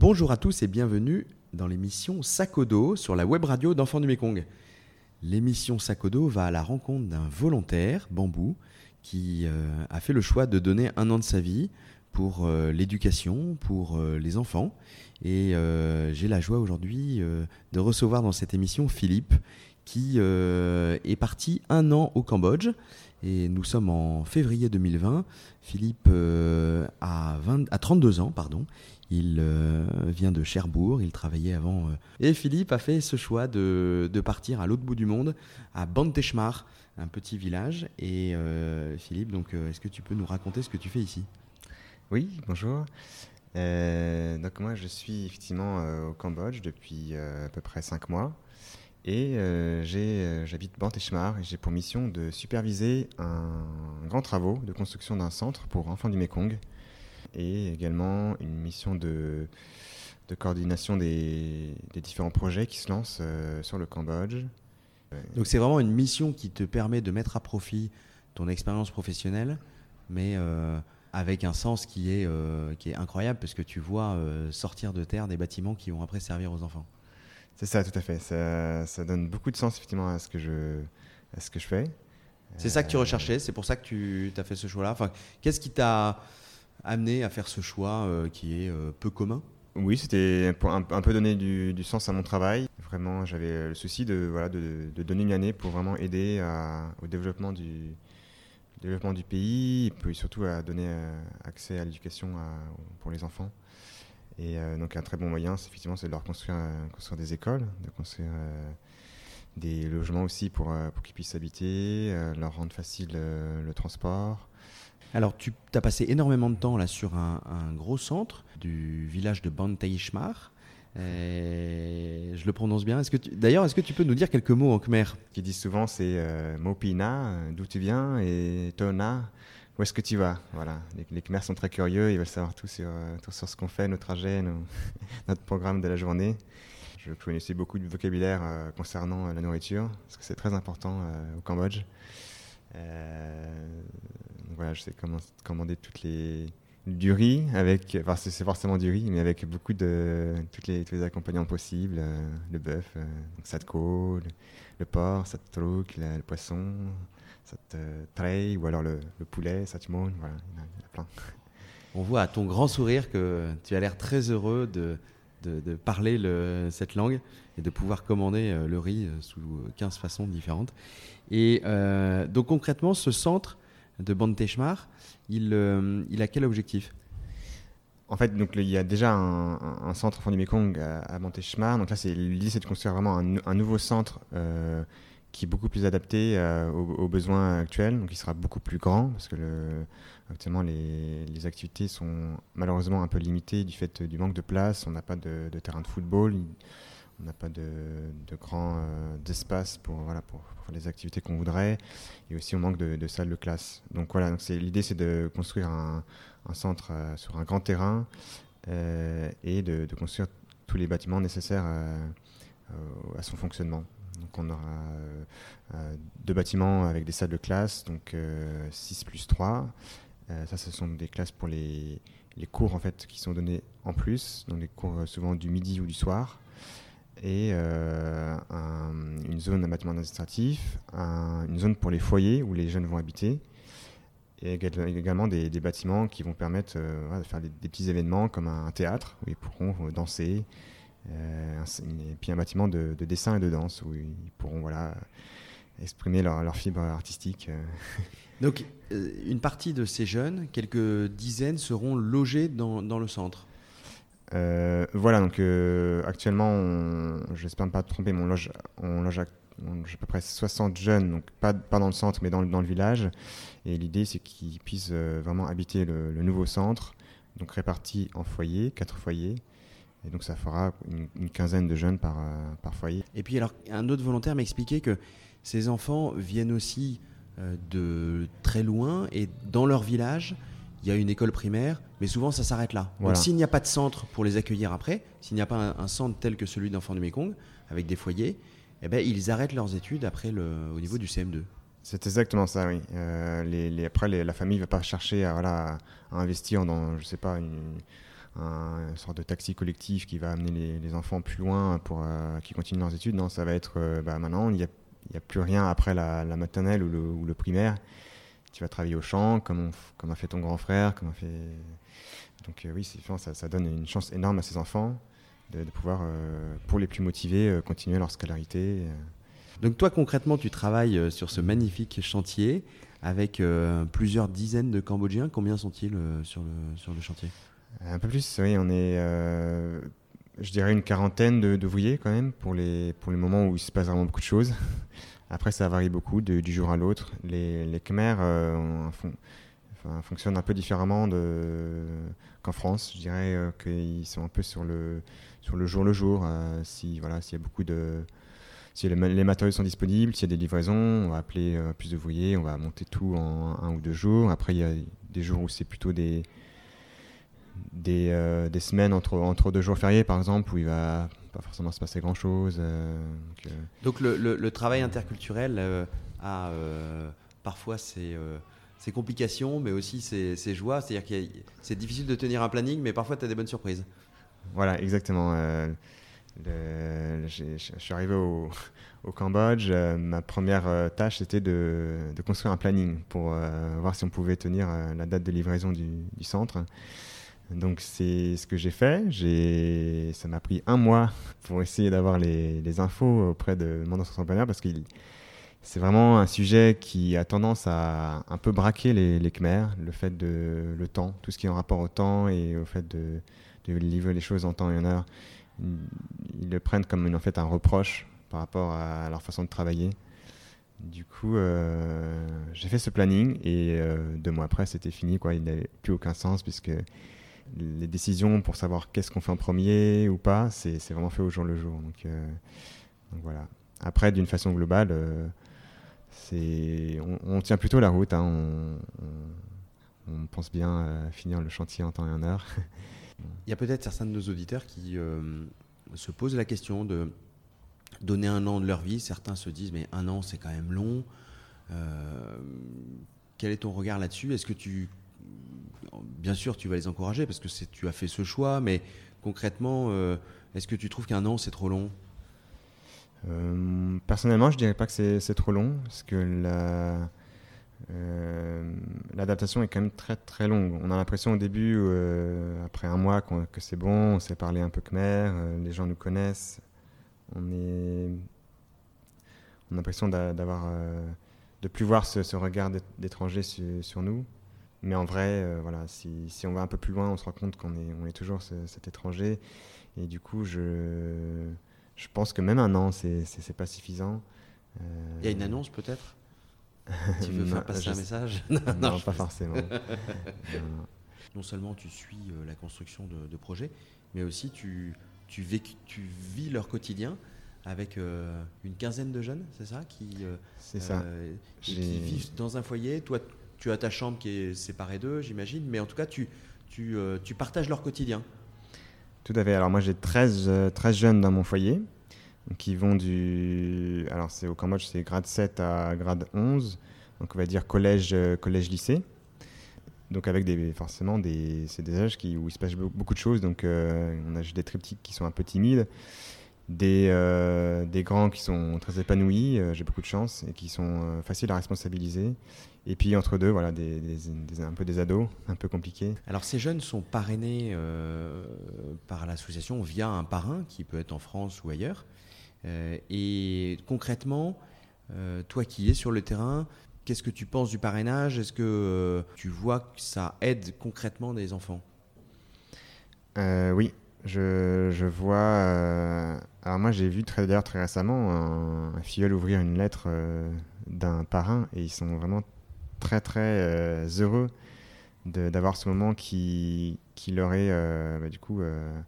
Bonjour à tous et bienvenue dans l'émission Sakodo sur la web radio d'Enfants du Mékong. L'émission Sakodo va à la rencontre d'un volontaire, Bambou, qui euh, a fait le choix de donner un an de sa vie pour euh, l'éducation, pour euh, les enfants. Et j'ai la joie aujourd'hui de recevoir dans cette émission Philippe, qui est parti un an au Cambodge. Et nous sommes en février 2020. Philippe a, 20, a 32 ans, pardon. Il vient de Cherbourg, il travaillait avant. Et Philippe a fait ce choix de, partir à l'autre bout du monde, à Banteshmar, un petit village. Et Philippe, donc, est-ce que tu peux nous raconter ce que tu fais ici? Oui, bonjour. Euh, donc moi, je suis effectivement euh, au Cambodge depuis euh, à peu près cinq mois. Et j'habite Banteshmar et j'ai pour mission de superviser un, grand travaux de construction d'un centre pour enfants du Mekong et également une mission de, coordination des, différents projets qui se lancent sur le Cambodge. Donc c'est vraiment une mission qui te permet de mettre à profit ton expérience professionnelle, mais avec un sens qui est, euh, incroyable parce que tu vois euh, sortir de terre des bâtiments qui vont après servir aux enfants. C'est ça, tout à fait. Ça, ça, donne beaucoup de sens effectivement à ce que je, à ce que je fais. C'est ça que tu euh, recherchais, c'est pour ça que tu as fait ce choix-là. Enfin, Qu'est-ce qui t'a amené à faire ce choix qui est peu commun? Oui, c'était pour un, peu donner du, du, sens à mon travail. Vraiment, j'avais le souci de, voilà, de, de, donner une année pour vraiment aider à, au développement du, développement du pays, et puis surtout à donner euh, accès à l'éducation pour les enfants. Et euh, donc un très bon moyen, c'est effectivement, c'est de leur construire, euh, construire des écoles, de construire des logements aussi pour, pour qu'ils puissent habiter, leur rendre facile le transport. Alors, tu as passé énormément de temps là sur un, gros centre du village de Bantaishmar. Euh, je le prononce bien. D'ailleurs, est-ce que tu peux nous dire quelques mots en khmer? Ce qu'ils disent souvent, c'est euh, Mopina, euh, d'où tu viens, et Tona, où est-ce que tu vas? Voilà. Les, les Khmers sont très curieux, ils veulent savoir tout sur, tout sur ce qu'on fait, nos trajets, notre programme de la journée. Je connaissais beaucoup de vocabulaire concernant la nourriture, parce que c'est très important au Cambodge. voilà, je sais comment commander toutes les du riz avec, enfin c'est forcément du riz, mais avec beaucoup de toutes les, tous les accompagnants possibles, euh, le bœuf, euh, satko, le, porc, satrouk, le poisson, sat euh, ou alors le, poulet, voilà, il y, en a, plein. On voit à ton grand sourire que tu as l'air très heureux de, de, de parler le, cette langue et de pouvoir commander le riz sous 15 façons différentes. Et donc concrètement, ce centre de Banteshmar, il, euh, il a quel objectif? En fait, donc, il y a déjà un, centre enfant du Mekong à, à Banteshmar. Donc là, l'idée, c'est de construire vraiment un, nouveau centre euh, qui est beaucoup plus adapté euh, aux, besoins actuels. Donc il sera beaucoup plus grand parce que le, actuellement, les, activités sont malheureusement un peu limitées du fait du manque de place. On n'a pas de, terrain de football. On n'a pas de, de grand euh, pour, voilà, pour, les activités qu'on voudrait. Et aussi, on manque de, salles de classe. Donc voilà, donc l'idée, c'est de construire un, centre euh, sur un grand terrain et de, construire tous les bâtiments nécessaires à son fonctionnement. Donc on aura deux bâtiments avec des salles de classe, donc 6 plus 3. ça, ce sont des classes pour les, cours en fait, qui sont donnés en plus, donc les cours souvent du midi ou du soir et euh, une zone un bâtiment administratif, une zone pour les foyers où les jeunes vont habiter, et également des, bâtiments qui vont permettre euh, de faire des, petits événements comme un, théâtre où ils pourront euh, danser, et puis un bâtiment de, dessin et de danse où ils pourront voilà, exprimer leur, leur fibre artistique. Donc une partie de ces jeunes, quelques dizaines, seront logés dans, dans le centre euh, voilà, donc euh, actuellement, j'espère ne pas me tromper, mais on loge, on loge à, peu près 60 jeunes, donc pas, pas dans le centre, mais dans, dans le village. Et l'idée, c'est qu'ils puissent euh, vraiment habiter le, nouveau centre, donc répartis en foyers, quatre foyers. Et donc ça fera une, quinzaine de jeunes par, par foyer. Et puis alors, un autre volontaire m'expliquait que ces enfants viennent aussi de très loin et dans leur village, il y a une école primaire, mais souvent ça s'arrête là. Donc s'il n'y a pas de centre pour les accueillir après, s'il n'y a pas un, centre tel que celui d'enfants du Mekong, avec des foyers, eh ben, ils arrêtent leurs études après le, au niveau du CM2. C'est exactement ça, oui. les, après, la famille ne va pas chercher à, voilà, à investir dans, je sais pas, une, un, sorte de taxi collectif qui va amener les, enfants plus loin pour qu'ils continuent leurs études. Non, ça va être, bah, maintenant, il n'y a, plus rien après la, maternelle ou le, ou le, primaire. Tu vas travailler au champ, comme, comme a fait ton grand frère, comme a fait donc euh, oui, ça, ça, donne une chance énorme à ces enfants de, pouvoir, euh, pour les plus motivés, euh, continuer leur scolarité. Donc toi concrètement, tu travailles sur ce magnifique chantier avec plusieurs dizaines de Cambodgiens. Combien sont-ils sur, le, sur le chantier? Un peu plus, oui. On est, je dirais, une quarantaine de, de, quand même pour les, pour les moments où il se passe vraiment beaucoup de choses. Après, ça varie beaucoup du jour à l'autre. Les, les Khmers fonctionnent un peu différemment de qu'en France. Je dirais euh, qu'ils sont un peu sur le, sur le jour le jour. Euh, si voilà, s'il y a beaucoup de si les, matériaux sont disponibles, s'il y a des livraisons, on va appeler euh, plus d'ouvriers, on va monter tout en un ou deux jours. Après, il y a des jours où c'est plutôt des, des, des, semaines entre, entre deux jours fériés, par exemple, où il va pas forcément se passer grand-chose. donc, donc le, le, travail interculturel a parfois c'est ses complications, mais aussi ses, joies. C'est-à-dire que c'est difficile de tenir un planning, mais parfois tu as des bonnes surprises. Voilà, exactement. Euh, je suis arrivé au, Cambodge. Euh, ma première euh, tâche, c'était de, construire un planning pour voir si on pouvait tenir la date de livraison du, centre. Donc c'est ce que j'ai fait. Ça m'a pris un mois pour essayer d'avoir les, les, infos auprès de mon entrepreneur parce qu'il c'est vraiment un sujet qui a tendance à un peu braquer les, les Khmers, le fait de le temps, tout ce qui est en rapport au temps et au fait de, de livrer les choses en temps et en heure. Ils le prennent comme en fait un reproche par rapport à leur façon de travailler. Du coup, euh, j'ai fait ce planning et euh, deux mois après, c'était fini. Quoi. Il n'avait plus aucun sens puisque les décisions pour savoir qu'est-ce qu'on fait en premier ou pas, c'est vraiment fait au jour le jour. Donc, euh, voilà. Après, d'une façon globale, on, tient plutôt la route. Hein. On, pense bien finir le chantier en temps et en heure. Il y a peut-être certains de nos auditeurs qui euh, se posent la question de donner un an de leur vie. Certains se disent mais un an c'est quand même long. Euh, quel est ton regard là-dessus? Est-ce que tu, bien sûr, tu vas les encourager parce que tu as fait ce choix, mais concrètement, euh, est-ce que tu trouves qu'un an c'est trop long? Euh, personnellement, je dirais pas que c'est trop long, parce que euh, l'adaptation est quand même très très longue. On a l'impression au début, après un mois, que c'est bon, on sait parler un peu khmer, les gens nous connaissent. On a l'impression d'avoir, de plus voir ce, regard d'étranger sur, nous. Mais en vrai, voilà, si, si, on va un peu plus loin, on se rend compte qu'on est, on est toujours cet étranger. Et du coup, je je pense que même un an, c'est pas suffisant. Il y a une annonce peut-être? Tu veux faire passer un message? Non, pas forcément. non. seulement tu suis euh, la construction de, projets, mais aussi tu, tu, tu vis leur quotidien avec euh, une quinzaine de jeunes, c'est ça qui, euh, ça. qui vivent dans un foyer. Toi, tu as ta chambre qui est séparée d'eux, j'imagine, mais en tout cas, tu, tu partages leur quotidien. Tout à fait. Alors moi j'ai 13, 13 euh, jeunes dans mon foyer qui vont du... Alors c'est au Cambodge, c'est grade 7 à grade 11. Donc on va dire collège, euh, collège lycée. Donc avec forcément des, c'est des âges où il se passe beaucoup de choses. Donc euh, on a des triptyques qui sont un peu timides, des, des grands qui sont très épanouis, j'ai beaucoup de chance, et qui sont faciles à responsabiliser. Et puis entre deux, voilà, des, un peu des ados, un peu compliqués. Alors ces jeunes sont parrainés euh, par l'association via un parrain qui peut être en France ou ailleurs. Euh, et concrètement, euh, toi qui es sur le terrain, qu'est-ce que tu penses du parrainage? Est-ce que tu vois que ça aide concrètement des enfants? Oui, je, je vois. alors moi j'ai vu très d'ailleurs très récemment un, un, filleul ouvrir une lettre d'un parrain et ils sont vraiment très très euh, heureux d'avoir ce moment qui, qui leur est euh, bah, du coup euh,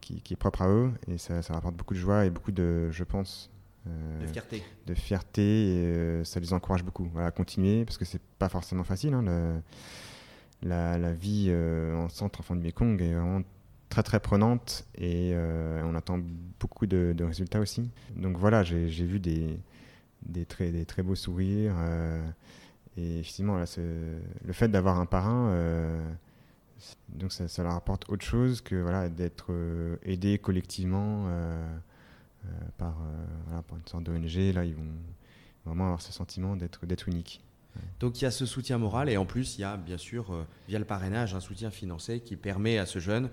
qui, qui, est propre à eux et ça, ça, rapporte beaucoup de joie et beaucoup de je pense de fierté de fierté et ça les encourage beaucoup voilà, à continuer parce que c'est pas forcément facile hein, la, la, vie en centre enfant du Mekong est vraiment très très prenante et on attend beaucoup de, résultats aussi donc voilà j'ai vu des des, très, des très beaux sourires. et effectivement, là, le fait d'avoir un parrain, donc ça, ça, leur apporte autre chose que voilà, d'être aidé collectivement par, par une sorte d'ONG. Là, ils vont vraiment avoir ce sentiment d'être unique. Donc il y a ce soutien moral et en plus il y a bien sûr euh, via le parrainage un soutien financier qui permet à ce jeune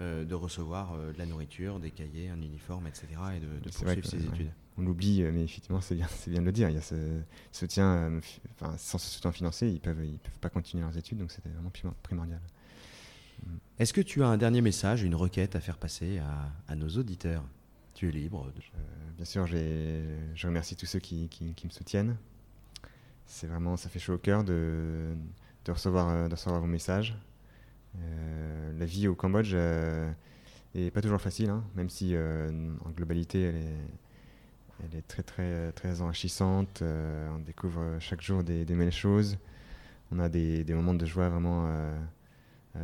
euh, de recevoir euh, de la nourriture, des cahiers, un uniforme, etc. et de, poursuivre ses études. On l'oublie, mais effectivement c'est bien, bien de le dire. Il y a ce soutien, sans ce soutien financier, ils ne peuvent, ils peuvent pas continuer leurs études, donc c'était vraiment primordial. Mm. Est-ce que tu as un dernier message, une requête à faire passer à, nos auditeurs? Tu es libre. bien sûr, je remercie tous ceux qui, qui me soutiennent c'est vraiment, ça fait chaud au cœur de, de, recevoir, euh, de recevoir vos messages. Euh, la vie au Cambodge n'est euh, pas toujours facile, hein, même si en globalité elle est, elle est très très très enrichissante. on découvre chaque jour des, des, choses. On a des, des moments de joie vraiment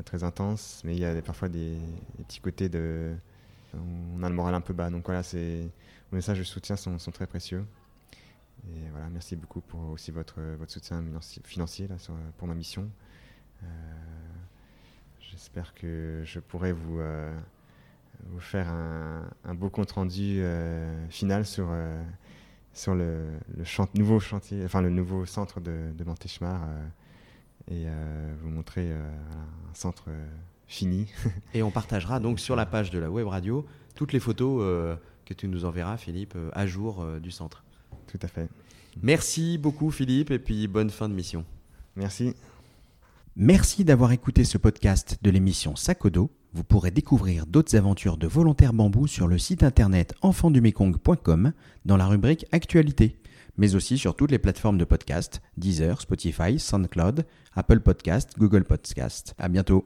très intenses, mais il y a parfois des, petits côtés de, on a le moral un peu bas. Donc voilà, c'est, vos messages de soutien sont, sont très précieux. Et voilà, merci beaucoup pour aussi votre, votre soutien financier pour ma mission. Euh, j'espère que je pourrai vous, euh, vous faire un, un, beau compte rendu euh, final sur, sur le, nouveau chantier, enfin le nouveau centre de, de et vous montrer un centre fini. et on partagera donc sur la page de la web radio toutes les photos que tu nous enverras, Philippe, à jour du centre. Tout à fait. Merci beaucoup Philippe et puis bonne fin de mission. Merci. Merci d'avoir écouté ce podcast de l'émission Sakodo. Vous pourrez découvrir d'autres aventures de volontaires bambou sur le site internet enfandumekong.com dans la rubrique Actualité, mais aussi sur toutes les plateformes de podcast Deezer, Spotify, SoundCloud, Apple Podcast, Google Podcast. À bientôt.